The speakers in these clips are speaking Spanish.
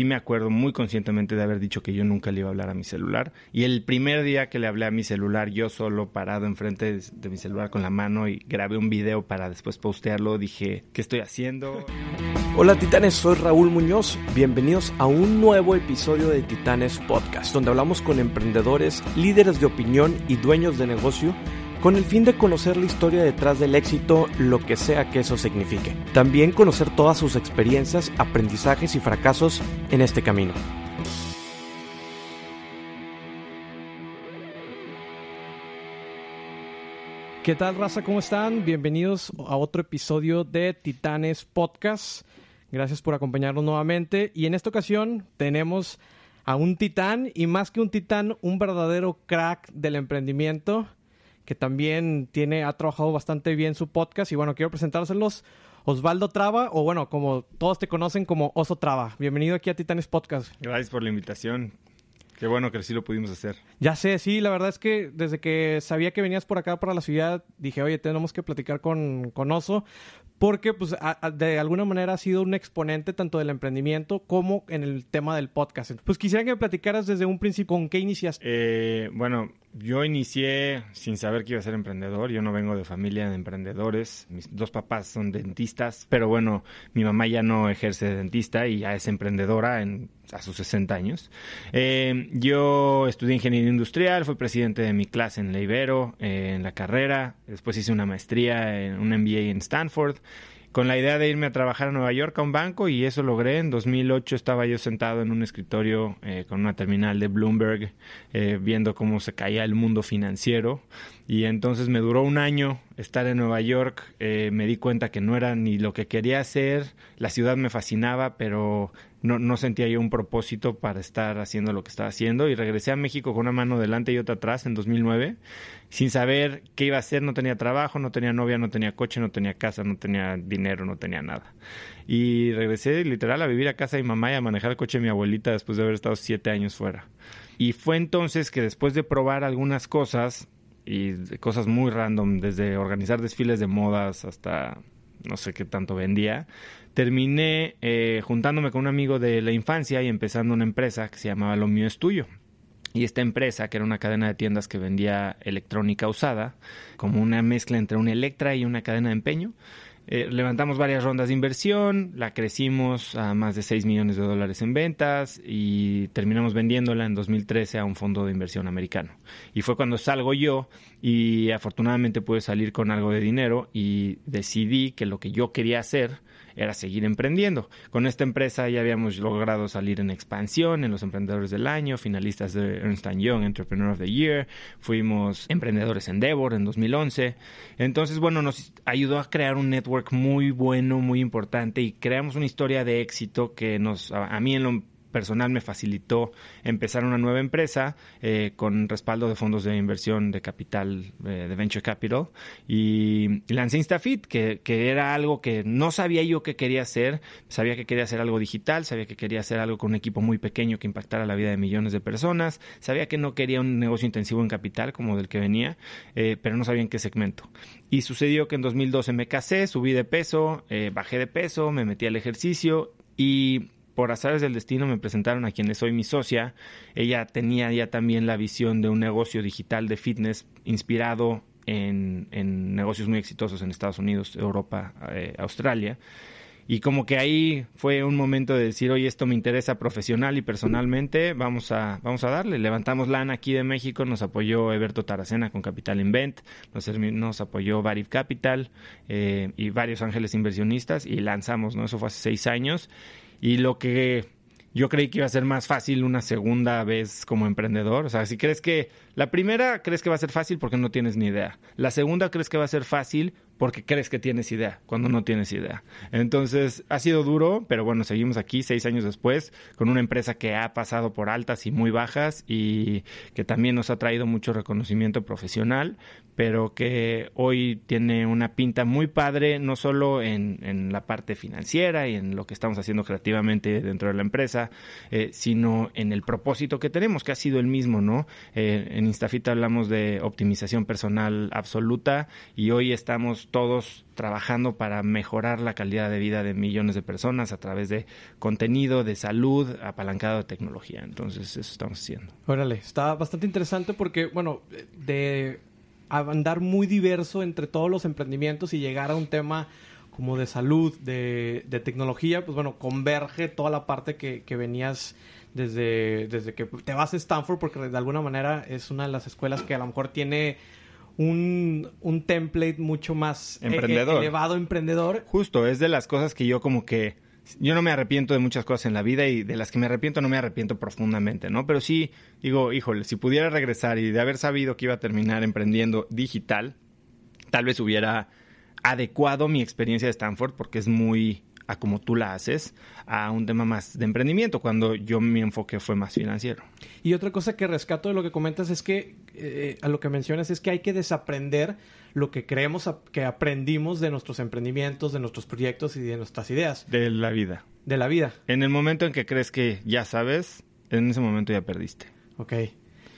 sí me acuerdo muy conscientemente de haber dicho que yo nunca le iba a hablar a mi celular. Y el primer día que le hablé a mi celular, yo solo parado enfrente de, de mi celular con la mano y grabé un video para después postearlo, dije, ¿qué estoy haciendo? Hola titanes, soy Raúl Muñoz. Bienvenidos a un nuevo episodio de Titanes Podcast, donde hablamos con emprendedores, líderes de opinión y dueños de negocio con el fin de conocer la historia detrás del éxito, lo que sea que eso signifique. También conocer todas sus experiencias, aprendizajes y fracasos en este camino. ¿Qué tal, raza? ¿Cómo están? Bienvenidos a otro episodio de Titanes Podcast. Gracias por acompañarnos nuevamente. Y en esta ocasión tenemos a un titán y más que un titán, un verdadero crack del emprendimiento que también tiene, ha trabajado bastante bien su podcast. Y bueno, quiero presentárselos. Osvaldo Traba, o bueno, como todos te conocen como Oso Traba. Bienvenido aquí a Titanes Podcast. Gracias por la invitación. Qué bueno que sí lo pudimos hacer. Ya sé, sí, la verdad es que desde que sabía que venías por acá para la ciudad, dije, oye, tenemos que platicar con, con Oso, porque pues a- a- de alguna manera ha sido un exponente tanto del emprendimiento como en el tema del podcast. Pues quisiera que me platicaras desde un principio con qué iniciaste. Eh, bueno, yo inicié sin saber que iba a ser emprendedor. Yo no vengo de familia de emprendedores. Mis dos papás son dentistas, pero bueno, mi mamá ya no ejerce de dentista y ya es emprendedora en, a sus 60 años. Eh, yo estudié ingeniería industrial, fui presidente de mi clase en la Ibero, eh, en la carrera. Después hice una maestría en un MBA en Stanford con la idea de irme a trabajar a Nueva York a un banco y eso logré. En 2008 estaba yo sentado en un escritorio eh, con una terminal de Bloomberg viendo cómo se caía el mundo financiero y entonces me duró un año estar en Nueva York. Eh, me di cuenta que no era ni lo que quería hacer, la ciudad me fascinaba, pero no, no sentía yo un propósito para estar haciendo lo que estaba haciendo y regresé a México con una mano delante y otra atrás en 2009 sin saber qué iba a hacer, no tenía trabajo, no tenía novia, no tenía coche, no tenía casa, no tenía dinero, no tenía nada. Y regresé literal a vivir a casa de mi mamá y a manejar el coche de mi abuelita después de haber estado siete años fuera. Y fue entonces que después de probar algunas cosas, y cosas muy random, desde organizar desfiles de modas hasta no sé qué tanto vendía, terminé eh, juntándome con un amigo de la infancia y empezando una empresa que se llamaba Lo Mío es Tuyo. Y esta empresa, que era una cadena de tiendas que vendía electrónica usada, como una mezcla entre una Electra y una cadena de empeño, eh, levantamos varias rondas de inversión, la crecimos a más de 6 millones de dólares en ventas y terminamos vendiéndola en 2013 a un fondo de inversión americano. Y fue cuando salgo yo y afortunadamente pude salir con algo de dinero y decidí que lo que yo quería hacer era seguir emprendiendo. Con esta empresa ya habíamos logrado salir en expansión en los emprendedores del año, finalistas de Ernst Young Entrepreneur of the Year, fuimos emprendedores en Endeavor en 2011. Entonces, bueno, nos ayudó a crear un network muy bueno, muy importante y creamos una historia de éxito que nos a, mí en lo personal me facilitó empezar una nueva empresa eh, con respaldo de fondos de inversión de capital, eh, de venture capital, y, y lancé Instafit, que, era algo que no sabía yo que quería hacer, sabía que quería hacer algo digital, sabía que quería hacer algo con un equipo muy pequeño que impactara la vida de millones de personas, sabía que no quería un negocio intensivo en capital como del que venía, eh, pero no sabía en qué segmento. Y sucedió que en 2012 me casé, subí de peso, eh, bajé de peso, me metí al ejercicio y por azares del destino me presentaron a quien soy mi socia. Ella tenía ya también la visión de un negocio digital de fitness inspirado en, en negocios muy exitosos en Estados Unidos, Europa, eh, Australia. Y como que ahí fue un momento de decir, oye, esto me interesa profesional y personalmente, vamos a, vamos a darle. Levantamos LAN aquí de México, nos apoyó Eberto Taracena con Capital Invent, nos, nos apoyó Varif Capital eh, y varios ángeles inversionistas y lanzamos, ¿no? Eso fue hace seis años. Y lo que yo creí que iba a ser más fácil una segunda vez como emprendedor. O sea, si crees que la primera crees que va a ser fácil porque no tienes ni idea. La segunda crees que va a ser fácil porque crees que tienes idea, cuando no tienes idea. Entonces, ha sido duro, pero bueno, seguimos aquí seis años después con una empresa que ha pasado por altas y muy bajas y que también nos ha traído mucho reconocimiento profesional, pero que hoy tiene una pinta muy padre, no solo en, en la parte financiera y en lo que estamos haciendo creativamente dentro de la empresa, eh, sino en el propósito que tenemos, que ha sido el mismo, ¿no? Eh, en Instafit hablamos de optimización personal absoluta y hoy estamos todos trabajando para mejorar la calidad de vida de millones de personas a través de contenido, de salud, apalancado de tecnología. Entonces, eso estamos haciendo. Órale, está bastante interesante porque, bueno, de andar muy diverso entre todos los emprendimientos y llegar a un tema como de salud, de, de tecnología, pues bueno, converge toda la parte que, que venías desde, desde que te vas a Stanford, porque de alguna manera es una de las escuelas que a lo mejor tiene un, un template mucho más eh, Emprendedor. elevado, emprendedor. Justo, es de las cosas que yo como que... Yo no me arrepiento de muchas cosas en la vida y de las que me arrepiento no me arrepiento profundamente, ¿no? Pero sí digo, híjole, si pudiera regresar y de haber sabido que iba a terminar emprendiendo digital, tal vez hubiera adecuado mi experiencia de Stanford porque es muy a como tú la haces a un tema más de emprendimiento cuando yo mi enfoque fue más financiero. Y otra cosa que rescato de lo que comentas es que, eh, a lo que mencionas, es que hay que desaprender lo que creemos a- que aprendimos de nuestros emprendimientos, de nuestros proyectos y de nuestras ideas, De la vida. de la vida. En el momento en que crees que ya sabes, en ese momento ya perdiste. Ok.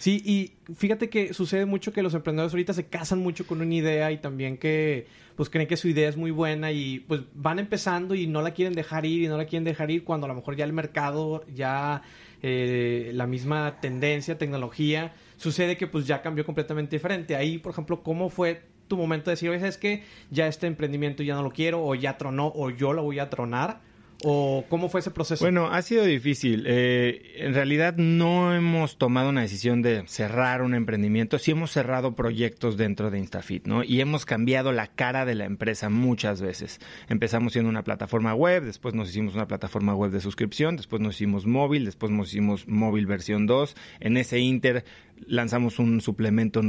Sí, y fíjate que sucede mucho que los emprendedores ahorita se casan mucho con una idea y también que pues creen que su idea es muy buena y pues van empezando y no la quieren dejar ir y no la quieren dejar ir cuando a lo mejor ya el mercado, ya eh, la misma tendencia, tecnología, sucede que pues ya cambió completamente diferente. Ahí, por ejemplo, ¿cómo fue tu momento de decir, oye, es que ya este emprendimiento ya no lo quiero o ya tronó o yo lo voy a tronar? ¿O cómo fue ese proceso? Bueno, ha sido difícil. Eh, en realidad no hemos tomado una decisión de cerrar un emprendimiento. Sí hemos cerrado proyectos dentro de Instafit, ¿no? Y hemos cambiado la cara de la empresa muchas veces. Empezamos siendo una plataforma web, después nos hicimos una plataforma web de suscripción, después nos hicimos móvil, después nos hicimos móvil versión 2. En ese inter lanzamos un suplemento,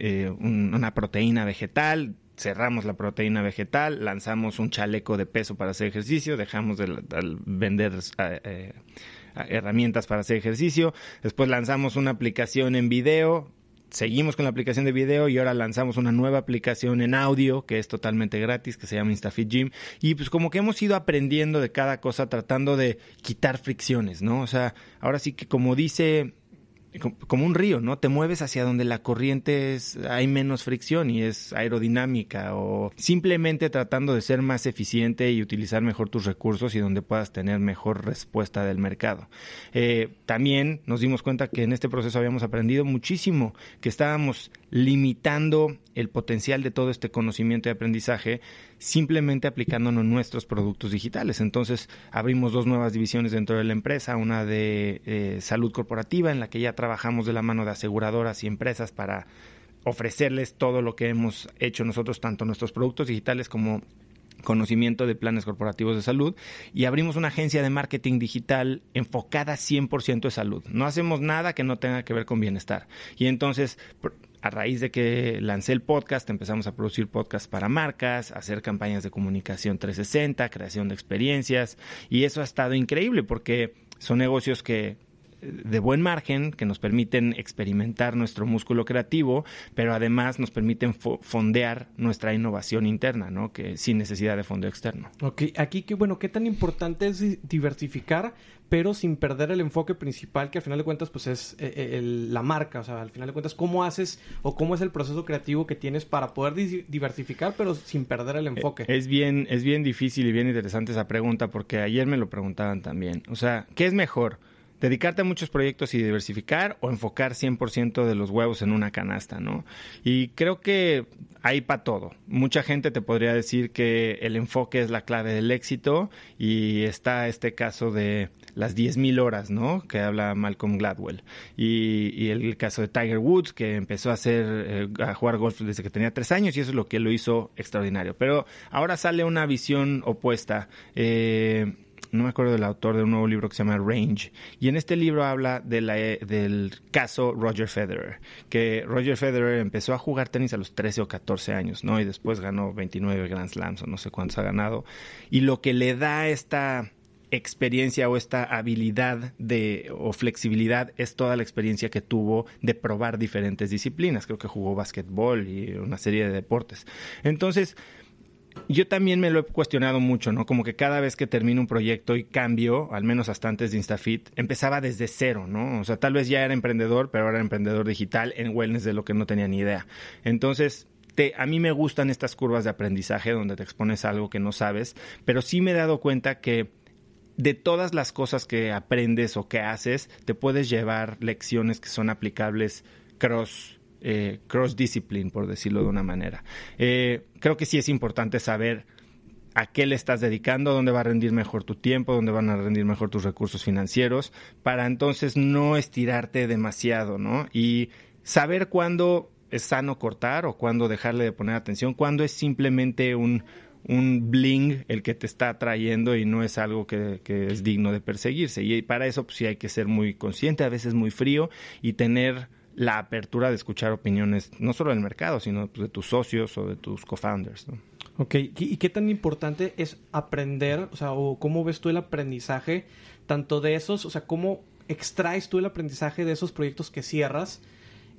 eh, un- una proteína vegetal, cerramos la proteína vegetal, lanzamos un chaleco de peso para hacer ejercicio, dejamos de vender eh, eh, herramientas para hacer ejercicio, después lanzamos una aplicación en video, seguimos con la aplicación de video y ahora lanzamos una nueva aplicación en audio que es totalmente gratis, que se llama InstaFit Gym. Y pues como que hemos ido aprendiendo de cada cosa, tratando de quitar fricciones, ¿no? O sea, ahora sí que como dice como un río, ¿no? Te mueves hacia donde la corriente es, hay menos fricción y es aerodinámica o simplemente tratando de ser más eficiente y utilizar mejor tus recursos y donde puedas tener mejor respuesta del mercado. Eh, también nos dimos cuenta que en este proceso habíamos aprendido muchísimo, que estábamos limitando el potencial de todo este conocimiento y aprendizaje simplemente aplicándonos nuestros productos digitales. Entonces abrimos dos nuevas divisiones dentro de la empresa, una de eh, salud corporativa en la que ya trabajamos de la mano de aseguradoras y empresas para ofrecerles todo lo que hemos hecho nosotros, tanto nuestros productos digitales como conocimiento de planes corporativos de salud y abrimos una agencia de marketing digital enfocada 100% de salud. No hacemos nada que no tenga que ver con bienestar. Y entonces, a raíz de que lancé el podcast, empezamos a producir podcasts para marcas, hacer campañas de comunicación 360, creación de experiencias y eso ha estado increíble porque son negocios que de buen margen que nos permiten experimentar nuestro músculo creativo, pero además nos permiten fo- fondear nuestra innovación interna, ¿no? Que sin necesidad de fondo externo. Ok, aquí que bueno, qué tan importante es di- diversificar, pero sin perder el enfoque principal, que al final de cuentas, pues es eh, eh, el- la marca. O sea, al final de cuentas, cómo haces o cómo es el proceso creativo que tienes para poder di- diversificar, pero sin perder el enfoque. Es bien, es bien difícil y bien interesante esa pregunta porque ayer me lo preguntaban también. O sea, ¿qué es mejor? ¿Dedicarte a muchos proyectos y diversificar o enfocar 100% de los huevos en una canasta, no? Y creo que hay para todo. Mucha gente te podría decir que el enfoque es la clave del éxito y está este caso de las 10.000 horas, ¿no? Que habla Malcolm Gladwell. Y, el caso de Tiger Woods, que empezó a hacer, eh, a jugar golf desde que tenía tres años y eso es lo que lo hizo extraordinario. Pero ahora sale una visión opuesta. Eh, no me acuerdo del autor de un nuevo libro que se llama Range. Y en este libro habla de la, del caso Roger Federer, que Roger Federer empezó a jugar tenis a los 13 o 14 años, ¿no? Y después ganó 29 Grand Slams o no sé cuántos ha ganado. Y lo que le da esta experiencia o esta habilidad de o flexibilidad es toda la experiencia que tuvo de probar diferentes disciplinas. Creo que jugó básquetbol y una serie de deportes. Entonces, yo también me lo he cuestionado mucho, ¿no? Como que cada vez que termino un proyecto y cambio, al menos hasta antes de Instafit, empezaba desde cero, ¿no? O sea, tal vez ya era emprendedor, pero ahora era emprendedor digital en wellness de lo que no tenía ni idea. Entonces, te, a mí me gustan estas curvas de aprendizaje donde te expones a algo que no sabes, pero sí me he dado cuenta que de todas las cosas que aprendes o que haces, te puedes llevar lecciones que son aplicables cross eh, cross discipline, por decirlo de una manera. Eh, creo que sí es importante saber a qué le estás dedicando, dónde va a rendir mejor tu tiempo, dónde van a rendir mejor tus recursos financieros, para entonces no estirarte demasiado, ¿no? Y saber cuándo es sano cortar o cuándo dejarle de poner atención, cuándo es simplemente un, un bling el que te está atrayendo y no es algo que, que es digno de perseguirse. Y para eso pues sí hay que ser muy consciente, a veces muy frío y tener la apertura de escuchar opiniones, no solo del mercado, sino pues, de tus socios o de tus co-founders. Ok, ¿y qué tan importante es aprender, o sea, o cómo ves tú el aprendizaje, tanto de esos, o sea, cómo extraes tú el aprendizaje de esos proyectos que cierras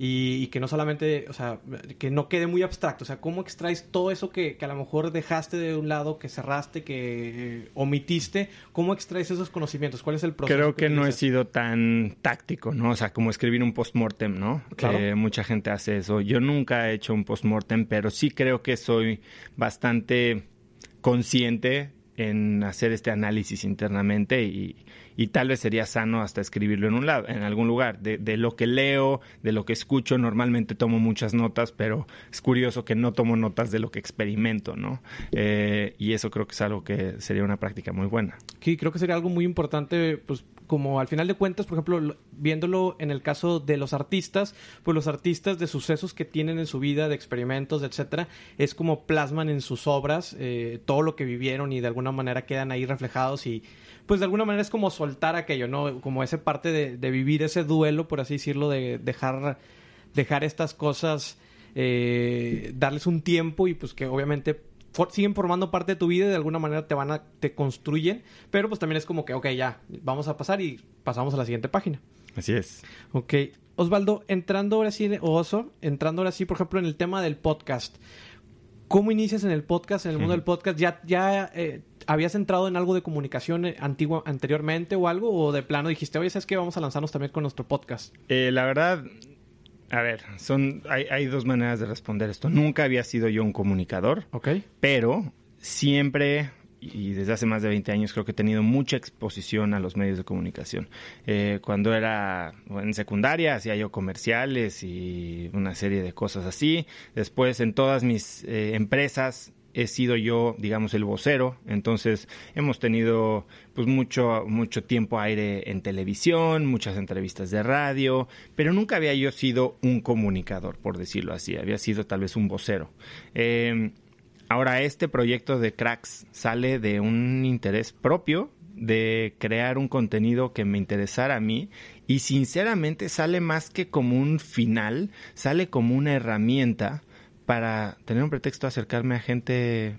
y, que no solamente, o sea, que no quede muy abstracto, o sea, cómo extraes todo eso que, que a lo mejor dejaste de un lado, que cerraste, que eh, omitiste, cómo extraes esos conocimientos, cuál es el proceso. Creo que, no he sido tan táctico, ¿no? O sea, como escribir un postmortem, ¿no? Claro. Que mucha gente hace eso. Yo nunca he hecho un postmortem, pero sí creo que soy bastante consciente en hacer este análisis internamente y, y tal vez sería sano hasta escribirlo en un lado, en algún lugar. De, de, lo que leo, de lo que escucho, normalmente tomo muchas notas, pero es curioso que no tomo notas de lo que experimento, ¿no? Eh, y eso creo que es algo que sería una práctica muy buena. Sí, creo que sería algo muy importante, pues como al final de cuentas, por ejemplo, viéndolo en el caso de los artistas, pues los artistas de sucesos que tienen en su vida, de experimentos, etcétera, es como plasman en sus obras eh, todo lo que vivieron y de alguna manera quedan ahí reflejados y pues de alguna manera es como soltar aquello, ¿no? Como esa parte de, de vivir ese duelo, por así decirlo, de dejar, dejar estas cosas, eh, darles un tiempo y pues que obviamente for, siguen formando parte de tu vida y de alguna manera te van a, te construyen, pero pues también es como que, ok, ya, vamos a pasar y pasamos a la siguiente página. Así es. Ok. Osvaldo, entrando ahora sí, o Oso, entrando ahora sí, por ejemplo, en el tema del podcast. ¿Cómo inicias en el podcast, en el mundo del podcast? ¿Ya, ya eh, habías entrado en algo de comunicación eh, antigua, anteriormente o algo? ¿O de plano dijiste, oye, ¿sabes qué? Vamos a lanzarnos también con nuestro podcast. Eh, la verdad, a ver, son, hay, hay, dos maneras de responder esto. Nunca había sido yo un comunicador, Ok. pero siempre, y desde hace más de 20 años, creo que he tenido mucha exposición a los medios de comunicación. Eh, cuando era en secundaria, hacía yo comerciales y una serie de cosas así. Después, en todas mis eh, empresas, he sido yo, digamos, el vocero, entonces hemos tenido pues mucho, mucho tiempo aire en televisión, muchas entrevistas de radio, pero nunca había yo sido un comunicador, por decirlo así, había sido tal vez un vocero. Eh, ahora, este proyecto de Cracks sale de un interés propio de crear un contenido que me interesara a mí y sinceramente sale más que como un final, sale como una herramienta para tener un pretexto de acercarme a gente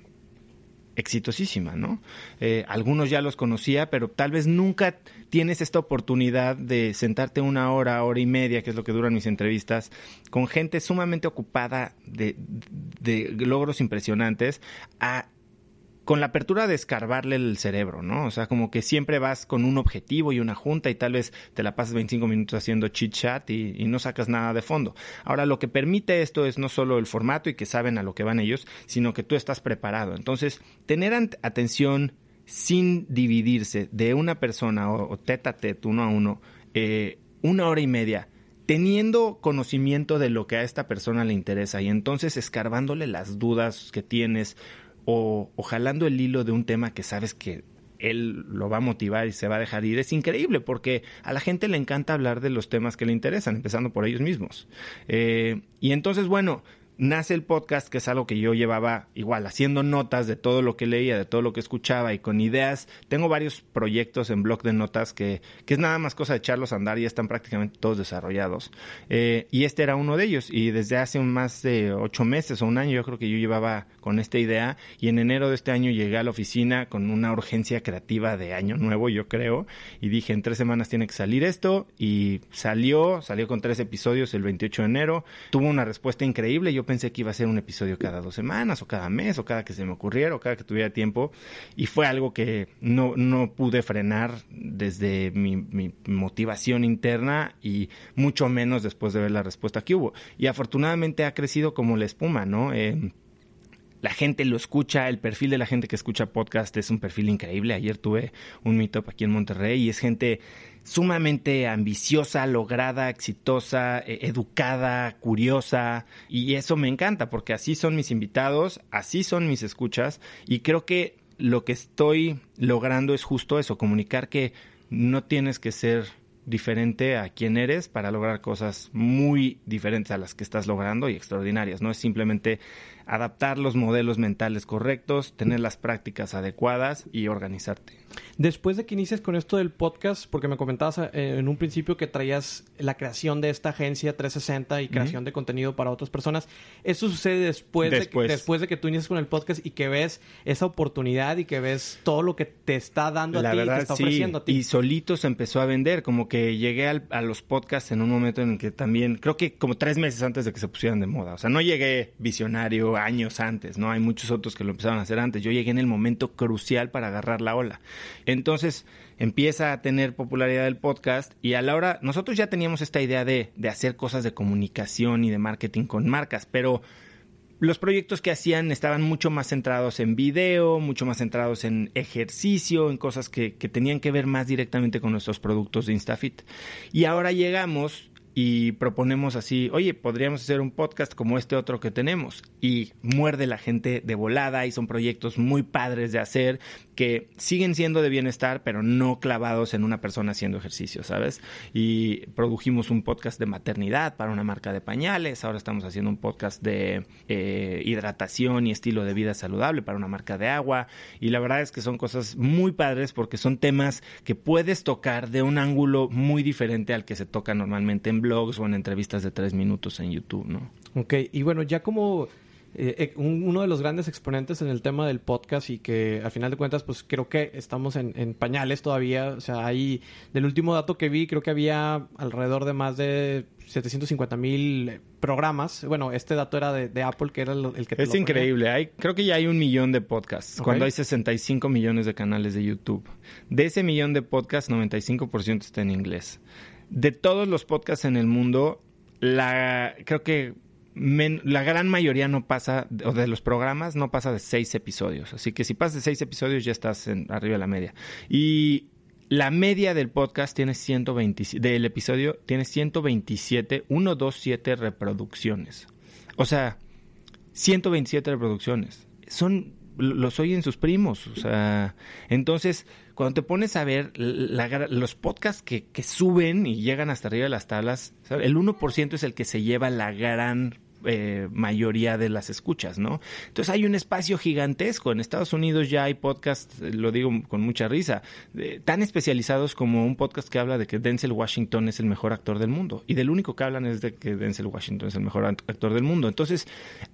exitosísima, ¿no? Eh, algunos ya los conocía, pero tal vez nunca tienes esta oportunidad de sentarte una hora, hora y media, que es lo que duran mis entrevistas, con gente sumamente ocupada de, de logros impresionantes, a con la apertura de escarbarle el cerebro, ¿no? O sea, como que siempre vas con un objetivo y una junta y tal vez te la pasas 25 minutos haciendo chit chat y, no sacas nada de fondo. Ahora, lo que permite esto es no solo el formato y que saben a lo que van ellos, sino que tú estás preparado. Entonces, tener atención sin dividirse de una persona o, o tete a tete, uno a uno, eh, una hora y media, teniendo conocimiento de lo que a esta persona le interesa y entonces escarbándole las dudas que tienes, o, jalando el hilo de un tema que sabes que él lo va a motivar y se va a dejar ir, es increíble porque a la gente le encanta hablar de los temas que le interesan, empezando por ellos mismos. Eh, y entonces, bueno, nace el podcast, que es algo que yo llevaba igual haciendo notas de todo lo que leía, de todo lo que escuchaba y con ideas. Tengo varios proyectos en blog de notas que, que es nada más cosa de echarlos a andar y están prácticamente todos desarrollados. Eh, y este era uno de ellos. Y desde hace más de ocho meses o un año yo creo que yo llevaba con esta idea y en enero de este año llegué a la oficina con una urgencia creativa de año nuevo, yo creo, y dije en tres semanas tiene que salir esto y salió, salió con tres episodios el 28 de enero, tuvo una respuesta increíble, yo pensé que iba a ser un episodio cada dos semanas o cada mes o cada que se me ocurriera o cada que tuviera tiempo y fue algo que no, no pude frenar desde mi, motivación interna y mucho menos después de ver la respuesta que hubo. Y afortunadamente ha crecido como la espuma, ¿no? Eh, la gente lo escucha, el perfil de la gente que escucha podcast es un perfil increíble. Ayer tuve un meetup aquí en Monterrey y es gente sumamente ambiciosa, lograda, exitosa, eh, educada, curiosa y eso me encanta porque así son mis invitados, así son mis escuchas y creo que lo que estoy logrando es justo eso, comunicar que no tienes que ser diferente a quien eres para lograr cosas muy diferentes a las que estás logrando y extraordinarias. No es simplemente adaptar los modelos mentales correctos, tener las prácticas adecuadas y organizarte. Después de que inicias con esto del podcast, porque me comentabas eh, en un principio que traías la creación de esta agencia 360 y creación de contenido para otras personas, ¿eso sucede después, Después. De, después de que tú inicias con el podcast y que ves esa oportunidad y que ves todo lo que te está dando a La ti, verdad, te está sí. ofreciendo a ti? Y solito se empezó a vender, como que llegué al- a los podcasts en un momento en el que también, creo que como tres meses antes de que se pusieran de moda. O sea, no llegué visionario años antes, ¿no? Hay muchos otros que lo empezaron a hacer antes. Yo llegué en el momento crucial para agarrar la ola. Entonces empieza a tener popularidad el podcast y a la hora, nosotros ya teníamos esta idea de, de hacer cosas de comunicación y de marketing con marcas, pero los proyectos que hacían estaban mucho más centrados en video, mucho más centrados en ejercicio, en cosas que, que tenían que ver más directamente con nuestros productos de InstaFit. Y ahora llegamos y proponemos así, oye, podríamos hacer un podcast como este otro que tenemos. Y muerde la gente de volada y son proyectos muy padres de hacer que siguen siendo de bienestar, pero no clavados en una persona haciendo ejercicio, ¿sabes? Y produjimos un podcast de maternidad para una marca de pañales, ahora estamos haciendo un podcast de eh, hidratación y estilo de vida saludable para una marca de agua. Y la verdad es que son cosas muy padres porque son temas que puedes tocar de un ángulo muy diferente al que se toca normalmente en blogs o en entrevistas de tres minutos en YouTube, ¿no? Ok, y bueno, ya como eh, eh, un- uno de los grandes exponentes en el tema del podcast y que al final de cuentas, pues creo que estamos en, en pañales todavía. O sea, hay, del último dato que vi, creo que había alrededor de más de 750 mil programas. Bueno, este dato era de, de Apple, que era el, el que te Es lo increíble. Hay, creo que ya hay un millón de podcasts, cuando hay 65 millones de canales de YouTube. De ese millón de podcasts, 95% está en inglés. De todos los podcasts en el mundo, la creo que la gran mayoría no pasa, o de los programas, no pasa de seis episodios. Así que si pasas de seis episodios ya estás en- arriba de la media. Y la media del podcast tiene 127, del episodio tiene 127, 127 reproducciones. O sea, 127 reproducciones. Son los oyen sus primos, o sea, entonces cuando te pones a ver la los podcasts que, que suben y llegan hasta arriba de las tablas, el 1% es el que se lleva la gran eh, mayoría de las escuchas, ¿no? Entonces hay un espacio gigantesco. En Estados Unidos ya hay podcasts, eh, lo digo con mucha risa, tan especializados como un podcast que habla de que Denzel Washington es el mejor actor del mundo. Y del único que hablan es de que Denzel Washington es el mejor act- actor del mundo. Entonces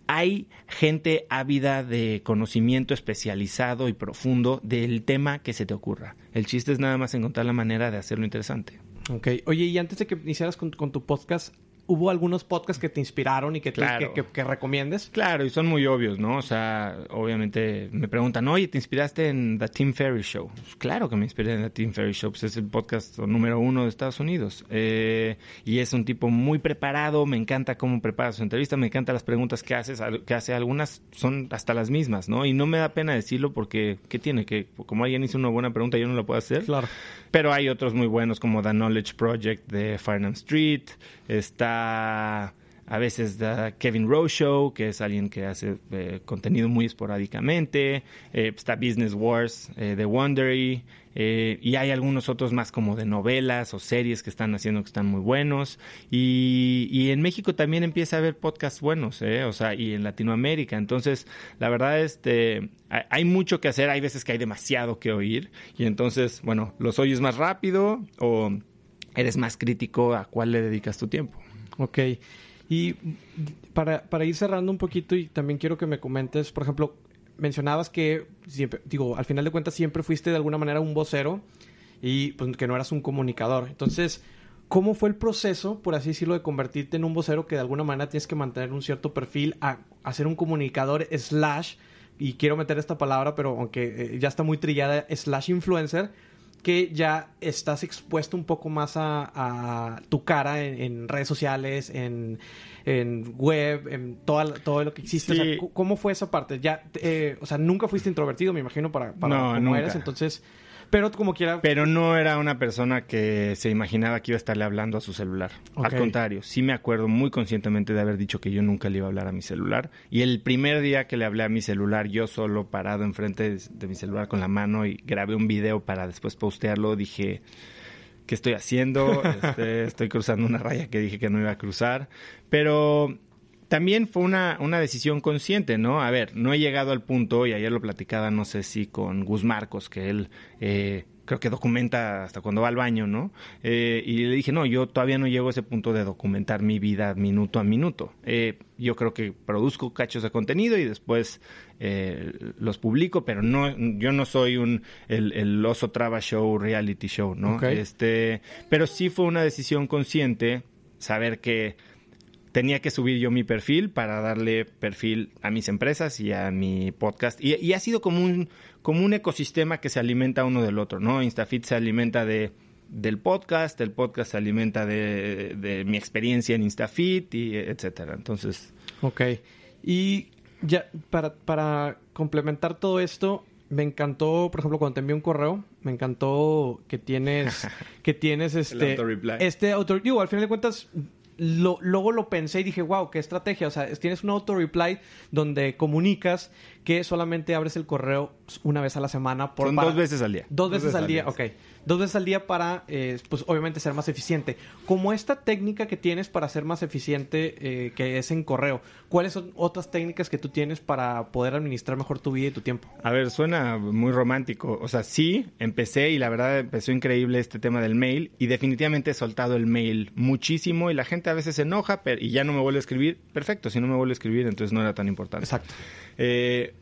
hay gente ávida de conocimiento especializado y profundo del tema que se te ocurra. El chiste es nada más encontrar la manera de hacerlo interesante. Ok. Oye, y antes de que iniciaras con tu podcast, ¿hubo algunos podcasts que te inspiraron y que, Claro. que, que- que recomiendes? Claro, y son muy obvios, ¿no? O sea, obviamente me preguntan, oye, ¿te inspiraste en The Tim Ferry Show? Pues claro que me inspiré en The Tim Ferry Show, pues es el podcast número uno de Estados Unidos. Eh, y es un tipo muy preparado, me encanta cómo prepara su entrevista, me encantan las preguntas que, haces, que hace, algunas son hasta las mismas, ¿no? Y no me da pena decirlo porque, ¿qué tiene? Que como alguien hizo una buena pregunta, yo no la puedo hacer. Claro. Pero hay otros muy buenos como The Knowledge Project de Farnham Street. Está a veces da Kevin Show, que es alguien que hace eh, contenido muy esporádicamente, eh, está Business Wars eh, de Wondery, eh, y hay algunos otros más como de novelas o series que están haciendo que están muy buenos. Y, y en México también empieza a haber podcasts buenos, o sea, y en Latinoamérica. Entonces, la verdad, este, hay mucho que hacer. Hay veces que hay demasiado que oír. Y entonces, bueno, los oyes más rápido o eres más crítico a cuál le dedicas tu tiempo. Ok. Y para, para ir cerrando un poquito y también quiero que me comentes, por ejemplo, mencionabas que siempre, digo, al final de cuentas siempre fuiste de alguna manera un vocero y pues que no eras un comunicador. Entonces, ¿cómo fue el proceso, por así decirlo, de convertirte en un vocero que de alguna manera tienes que mantener un cierto perfil a, a ser un comunicador slash, y quiero meter esta palabra, pero aunque eh, ya está muy trillada, slash influencer, que ya estás expuesto un poco más a, a tu cara en, en redes sociales, en, en web, en toda, todo lo que existe. Sí. O sea, c- ¿Cómo fue esa parte? Ya, eh, o sea, nunca fuiste introvertido, me imagino, para, para No, nunca. eres. Entonces, pero como quiera, Pero no era una persona que se imaginaba que iba a estarle hablando a su celular. Al contrario, sí me acuerdo muy conscientemente de haber dicho que yo nunca le iba a hablar a mi celular. Y el primer día que le hablé a mi celular, yo solo parado enfrente de, de mi celular con la mano y grabé un video para después postearlo, dije, ¿qué estoy haciendo? Este, estoy cruzando una raya que dije que no iba a cruzar. Pero también fue una, una decisión consciente, ¿no? A ver, no he llegado al punto, y ayer lo platicaba, no sé si con Gus Marcos, que él eh, creo que documenta hasta cuando va al baño, ¿no? Eh, y le dije, no, yo todavía no llego a ese punto de documentar mi vida minuto a minuto. Eh, yo creo que produzco cachos de contenido y después eh, los publico, pero no, yo no soy un el, el oso traba show, reality show, ¿no? Este, pero sí fue una decisión consciente saber que tenía que subir yo mi perfil para darle perfil a mis empresas y a mi podcast. Y, y ha sido como un, como un ecosistema que se alimenta uno del otro, ¿no? Instafit se alimenta de del podcast, el podcast se alimenta de, de mi experiencia en Instafit y etcétera. Entonces, Ok. Y ya, para, para complementar todo esto, me encantó, por ejemplo, cuando te envié un correo, me encantó que tienes, que tienes este... autoreply. Este auto... Digo, al final de cuentas, lo, luego lo pensé y dije, wow, qué estrategia. O sea, es- tienes un auto-reply donde comunicas que solamente abres el correo una vez a la semana. Por, son para- dos veces al día. Dos veces al día, ok. Dos veces al día para, eh, pues obviamente ser más eficiente. Como esta técnica que tienes para ser más eficiente, eh, que es en correo, ¿cuáles son otras técnicas que tú tienes para poder administrar mejor tu vida y tu tiempo? A ver, suena muy romántico. O sea, sí, empecé y la verdad empezó increíble este tema del mail y definitivamente he soltado el mail muchísimo y la gente a veces se enoja pero, y ya no me vuelve a escribir. Perfecto, si no me vuelve a escribir entonces no era tan importante. Exacto. Eh,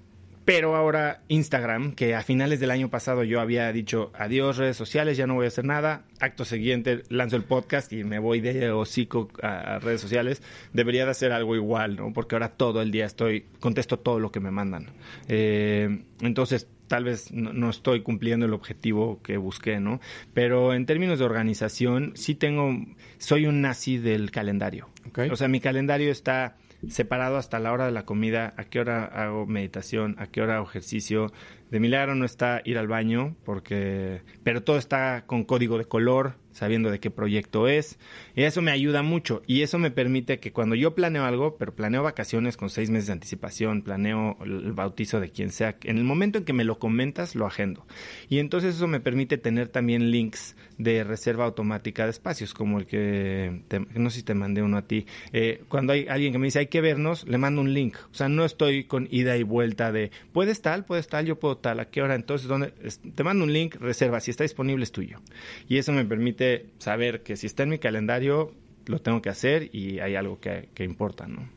pero ahora Instagram, que a finales del año pasado yo había dicho adiós redes sociales, ya no voy a hacer nada. Acto siguiente lanzo el podcast y me voy de hocico a, redes sociales. Debería de hacer algo igual, ¿no? Porque ahora todo el día estoy, contesto todo lo que me mandan. Eh, entonces tal vez no, no estoy cumpliendo el objetivo que busqué, ¿no? Pero en términos de organización, sí tengo, soy un nazi del calendario. Ok. O sea, mi calendario está separado hasta la hora de la comida, a qué hora hago meditación, a qué hora hago ejercicio. De milagro no está ir al baño, porque, pero todo está con código de color, sabiendo de qué proyecto es. Y eso me ayuda mucho. Y eso me permite que cuando yo planeo algo, pero planeo vacaciones con seis meses de anticipación, planeo el bautizo de quien sea, en el momento en que me lo comentas, lo agendo. Y entonces eso me permite tener también links de reserva automática de espacios, como el que, te- no sé si te mandé uno a ti. Eh, cuando hay alguien que me dice hay que vernos, le mando un link. O sea, no estoy con ida y vuelta de puedes tal, puedes tal, yo puedo tal, a qué hora. Entonces, ¿dónde? Te mando un link, reserva. Si está disponible, es tuyo. Y eso me permite saber que si está en mi calendario, lo tengo que hacer y hay algo que, que importa, ¿no?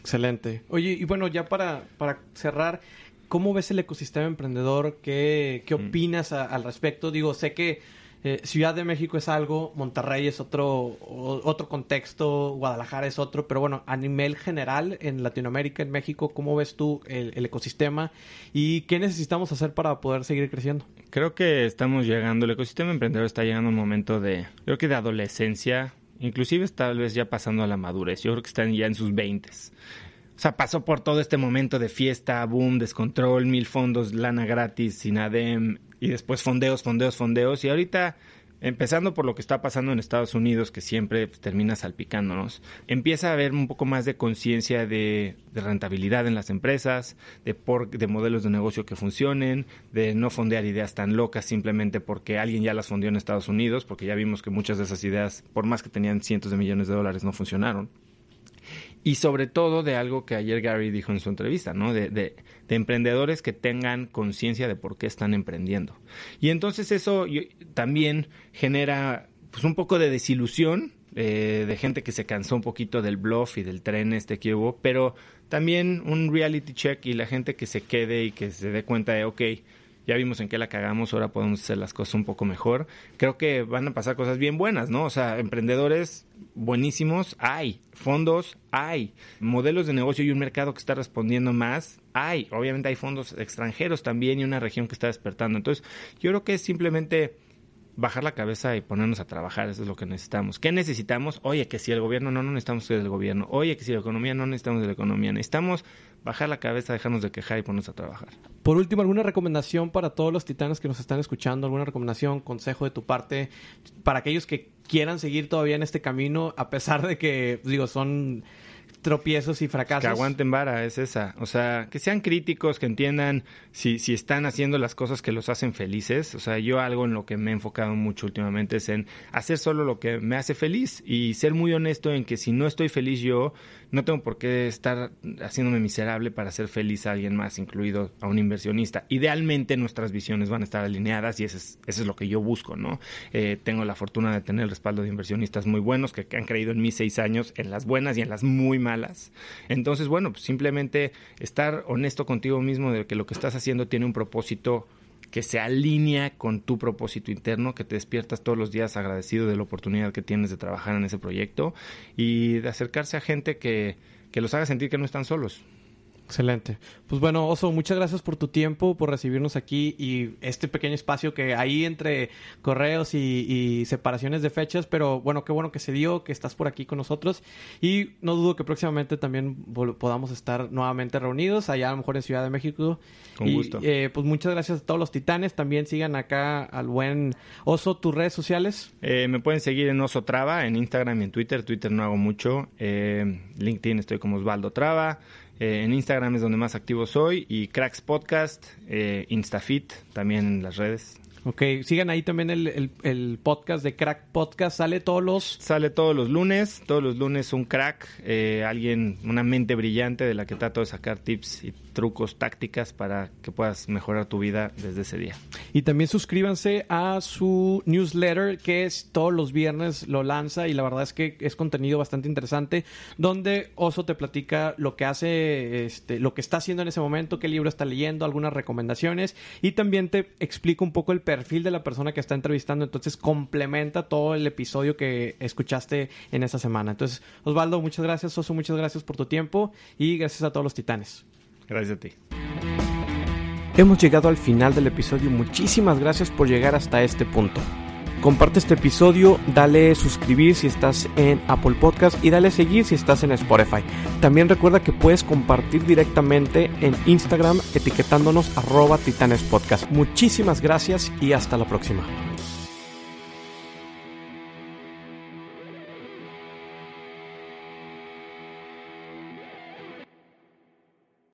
Excelente. Oye, y bueno, ya para, para cerrar, ¿cómo ves el ecosistema emprendedor? ¿Qué, qué Mm. opinas a- al respecto? Digo, sé que eh, Ciudad de México es algo, Monterrey es otro, otro contexto, Guadalajara es otro, pero bueno, a nivel general en Latinoamérica, en México, ¿cómo ves tú el, el ecosistema y qué necesitamos hacer para poder seguir creciendo? Creo que estamos llegando, el ecosistema emprendedor está llegando a un momento de, creo que de adolescencia, inclusive tal vez ya pasando a la madurez, yo creo que están ya en sus veintes. O sea, pasó por todo este momento de fiesta, boom, descontrol, mil fondos, lana gratis, sin ADEM, y después fondeos, fondeos, fondeos, y ahorita empezando por lo que está pasando en Estados Unidos, que siempre pues, termina salpicándonos, empieza a haber un poco más de conciencia de, de, rentabilidad en las empresas, de, por, de modelos de negocio que funcionen, de no fondear ideas tan locas simplemente porque alguien ya las fondeó en Estados Unidos, porque ya vimos que muchas de esas ideas, por más que tenían cientos de millones de dólares, no funcionaron y sobre todo de algo que ayer Gary dijo en su entrevista, ¿no? De, de, de emprendedores que tengan conciencia de por qué están emprendiendo. Y entonces eso también genera pues un poco de desilusión eh, de gente que se cansó un poquito del bluff y del tren este que hubo, pero también un reality check y la gente que se quede y que se dé cuenta de, ok, ya vimos en qué la cagamos, ahora podemos hacer las cosas un poco mejor. Creo que van a pasar cosas bien buenas, ¿no? O sea, emprendedores buenísimos hay, fondos hay, modelos de negocio y un mercado que está respondiendo más hay. Obviamente hay fondos extranjeros también y una región que está despertando. Entonces, yo creo que es simplemente bajar la cabeza y ponernos a trabajar, eso es lo que necesitamos. ¿Qué necesitamos? Oye, que si el gobierno no, no necesitamos del gobierno. Oye, que si la economía no necesitamos de la economía. Necesitamos bajar la cabeza, dejarnos de quejar y ponernos a trabajar. Por último, ¿alguna recomendación para todos los titanes que nos están escuchando? ¿Alguna recomendación, consejo de tu parte para aquellos que quieran seguir todavía en este camino a pesar de que, digo, son tropiezos y fracasos. Que aguanten vara, es esa. O sea, que sean críticos, que entiendan si, si están haciendo las cosas que los hacen felices. O sea, yo algo en lo que me he enfocado mucho últimamente es en hacer solo lo que me hace feliz y ser muy honesto en que si no estoy feliz yo, no tengo por qué estar haciéndome miserable para hacer feliz a alguien más, incluido a un inversionista. Idealmente nuestras visiones van a estar alineadas y eso es, eso es lo que yo busco, ¿no? Eh, tengo la fortuna de tener el respaldo de inversionistas muy buenos que, que han creído en mis seis años, en las buenas y en las muy malas. Entonces, bueno, pues simplemente estar honesto contigo mismo de que lo que estás haciendo tiene un propósito que se alinea con tu propósito interno, que te despiertas todos los días agradecido de la oportunidad que tienes de trabajar en ese proyecto y de acercarse a gente que, que los haga sentir que no están solos. Excelente. Pues bueno, Oso, muchas gracias por tu tiempo, por recibirnos aquí y este pequeño espacio que hay entre correos y, y, separaciones de fechas, pero bueno, qué bueno que se dio, que estás por aquí con nosotros y no dudo que próximamente también podamos estar nuevamente reunidos, allá a lo mejor en Ciudad de México. Con y, gusto. Eh, pues muchas gracias a todos los titanes, también sigan acá al buen Oso, tus redes sociales. Eh, me pueden seguir en Oso Traba, en Instagram y en Twitter, Twitter no hago mucho, eh, LinkedIn estoy como Osvaldo Traba. Eh, en Instagram es donde más activo soy y Cracks Podcast, eh, Instafit también en las redes. Ok, sigan ahí también el, el, el, podcast de Crack Podcast. Sale todos los... Sale todos los lunes. Todos los lunes un crack, eh, alguien, una mente brillante de la que trato de sacar tips y trucos, tácticas para que puedas mejorar tu vida desde ese día. Y también suscríbanse a su newsletter que es todos los viernes lo lanza y la verdad es que es contenido bastante interesante donde Oso te platica lo que hace, este, lo que está haciendo en ese momento, qué libro está leyendo, algunas recomendaciones y también te explica un poco el perfil de la persona que está entrevistando, entonces complementa todo el episodio que escuchaste en esa semana. Entonces, Osvaldo, muchas gracias, Oso, muchas gracias por tu tiempo y gracias a todos los titanes. Gracias a ti. Hemos llegado al final del episodio. Muchísimas gracias por llegar hasta este punto. Comparte este episodio, dale suscribir si estás en Apple Podcast y dale seguir si estás en Spotify. También recuerda que puedes compartir directamente en Instagram etiquetándonos arroba titanespodcast. Muchísimas gracias y hasta la próxima.